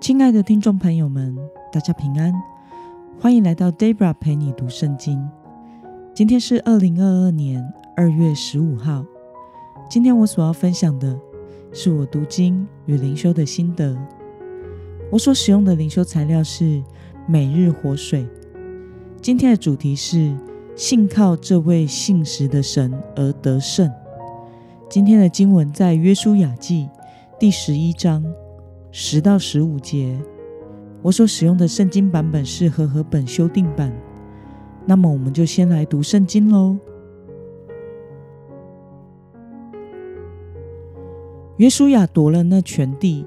亲爱的听众朋友们，大家平安，欢迎来到 Debra 陪你读圣经。今天是二零二二年二月十五号。今天我所要分享的是我读经与灵修的心得。我所使用的灵修材料是每日活水。今天的主题是信靠这位信实的神而得胜。今天的经文在约书亚记第十一章。十到十五节，我所使用的圣经版本是和合本修订版。那么，我们就先来读圣经喽。约书亚夺了那全地，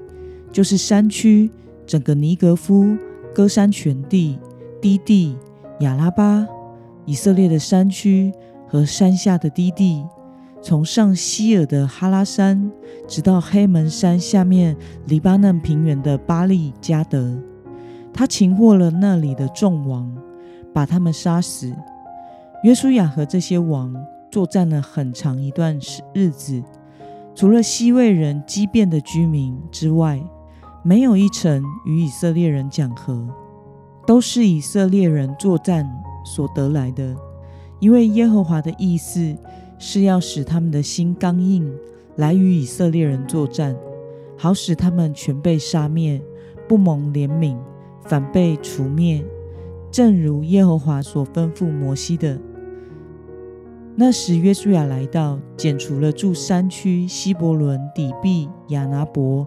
就是山区、整个尼格夫、歌山全地、低地、亚拉巴、以色列的山区和山下的低地。从上希尔的哈拉山，直到黑门山下面黎巴嫩平原的巴利加德，他擒获了那里的众王，把他们杀死。约书亚和这些王作战了很长一段日子，除了西魏人畸变的居民之外，没有一城与以色列人讲和，都是以色列人作战所得来的，因为耶和华的意思。是要使他们的心刚硬，来与以色列人作战，好使他们全被杀灭，不蒙怜悯，反被除灭。正如耶和华所吩咐摩西的。那时，约书亚来到，剪除了住山区希伯伦、底壁、亚拿伯，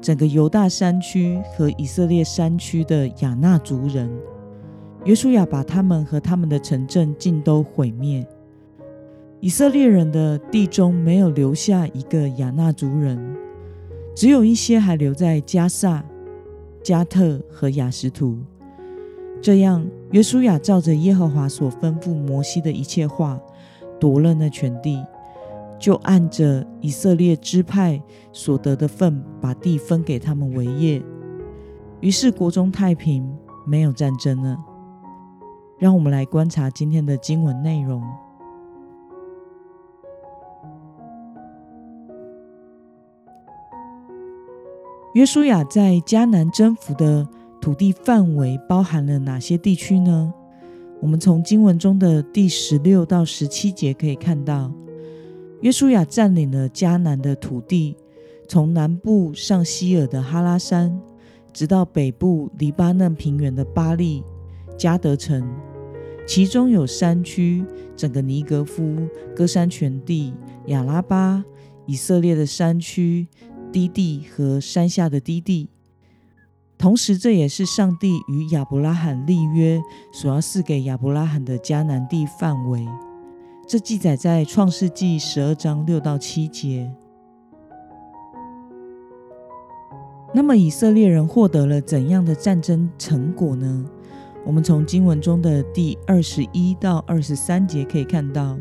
整个犹大山区和以色列山区的亚纳族人。约书亚把他们和他们的城镇尽都毁灭。以色列人的地中没有留下一个亚纳族人，只有一些还留在加萨、加特和雅什图。这样，约书亚照着耶和华所吩咐摩西的一切话，夺了那全地，就按着以色列支派所得的份，把地分给他们为业。于是国中太平，没有战争了。让我们来观察今天的经文内容。约书亚在迦南征服的土地范围包含了哪些地区呢？我们从经文中的第十六到十七节可以看到，约书亚占领了迦南的土地，从南部上希尔的哈拉山，直到北部黎巴嫩平原的巴利加德城，其中有山区，整个尼格夫、歌山全地、亚拉巴、以色列的山区。低地和山下的低地，同时这也是上帝与亚伯拉罕立约所要赐给亚伯拉罕的迦南地范围。这记载在创世纪十二章六到七节。那么以色列人获得了怎样的战争成果呢？我们从经文中的第二十一到二十三节可以看到，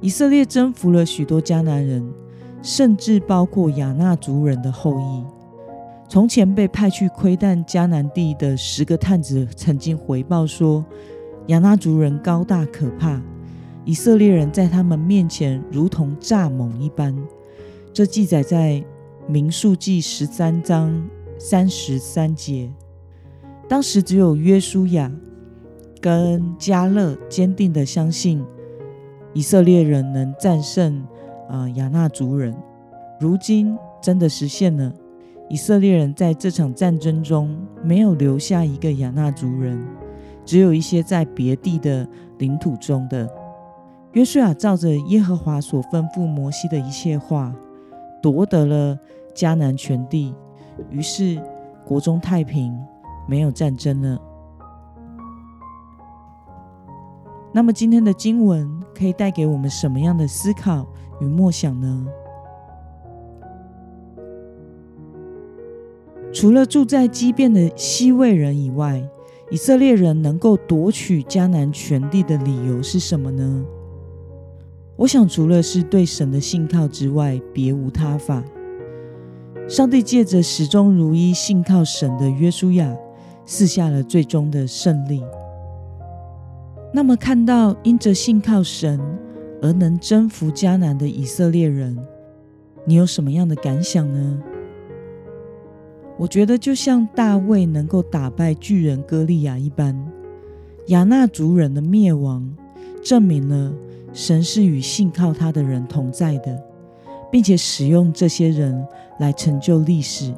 以色列征服了许多迦南人。甚至包括亚纳族人的后裔。从前被派去窥探迦南地的十个探子曾经回报说，亚纳族人高大可怕，以色列人在他们面前如同蚱蜢一般。这记载在民数记十三章三十三节。当时只有约书亚跟加勒坚定的相信以色列人能战胜。啊，亚纳族人，如今真的实现了。以色列人在这场战争中没有留下一个亚纳族人，只有一些在别地的领土中的。约书亚照着耶和华所吩咐摩西的一切话，夺得了迦南全地，于是国中太平，没有战争了。那么今天的经文可以带给我们什么样的思考？与默想呢？除了住在畸变的西魏人以外，以色列人能够夺取迦南全地的理由是什么呢？我想，除了是对神的信靠之外，别无他法。上帝借着始终如一信靠神的约书亚，赐下了最终的胜利。那么，看到因着信靠神。而能征服迦南的以色列人，你有什么样的感想呢？我觉得就像大卫能够打败巨人歌利亚一般，亚纳族人的灭亡证明了神是与信靠他的人同在的，并且使用这些人来成就历史。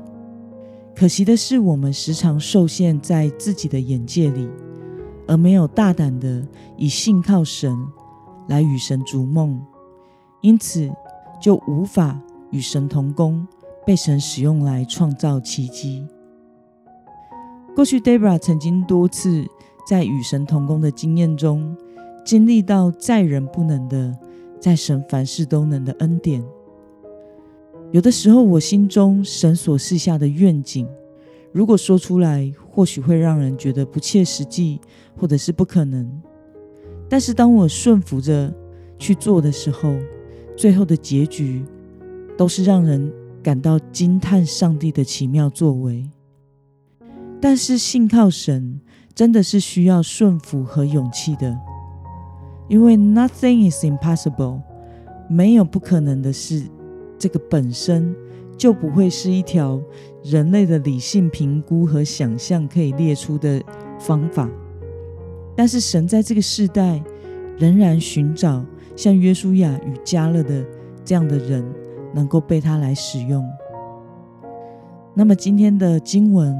可惜的是，我们时常受限在自己的眼界里，而没有大胆的以信靠神来与神逐梦，因此就无法与神同工。被神使用来创造奇迹。过去，Debra 曾经多次在与神同工的经验中，经历到在人不能的，在神凡事都能的恩典。有的时候，我心中神所示下的愿景，如果说出来，或许会让人觉得不切实际，或者是不可能。但是，当我顺服着去做的时候，最后的结局都是让人。感到惊叹上帝的奇妙作为，但是信靠神真的是需要顺服和勇气的，因为 nothing is impossible，没有不可能的事，这个本身就不会是一条人类的理性评估和想象可以列出的方法。但是神在这个世代仍然寻找像约书亚与加勒的这样的人。能够被他来使用。那么今天的经文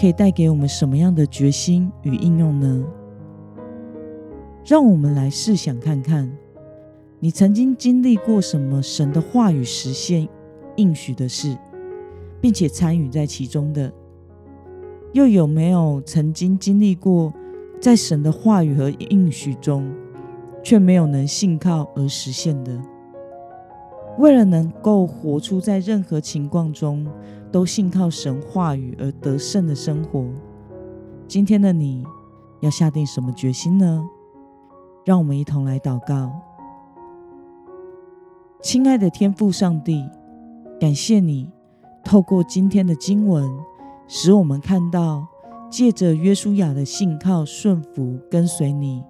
可以带给我们什么样的决心与应用呢？让我们来试想看看，你曾经经历过什么神的话语实现应许的事，并且参与在其中的？又有没有曾经经历过在神的话语和应许中，却没有能信靠而实现的？为了能够活出在任何情况中都信靠神话语而得胜的生活，今天的你要下定什么决心呢？让我们一同来祷告。亲爱的天父上帝，感谢你透过今天的经文，使我们看到借着约书亚的信靠顺服跟随你，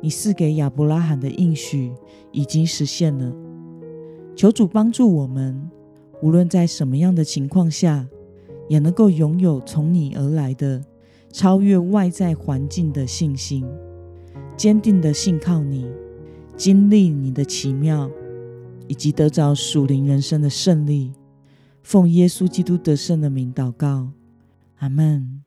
你赐给亚伯拉罕的应许已经实现了。求主帮助我们，无论在什么样的情况下，也能够拥有从你而来的超越外在环境的信心，坚定的信靠你，经历你的奇妙，以及得着属灵人生的胜利。奉耶稣基督得胜的名祷告，阿门。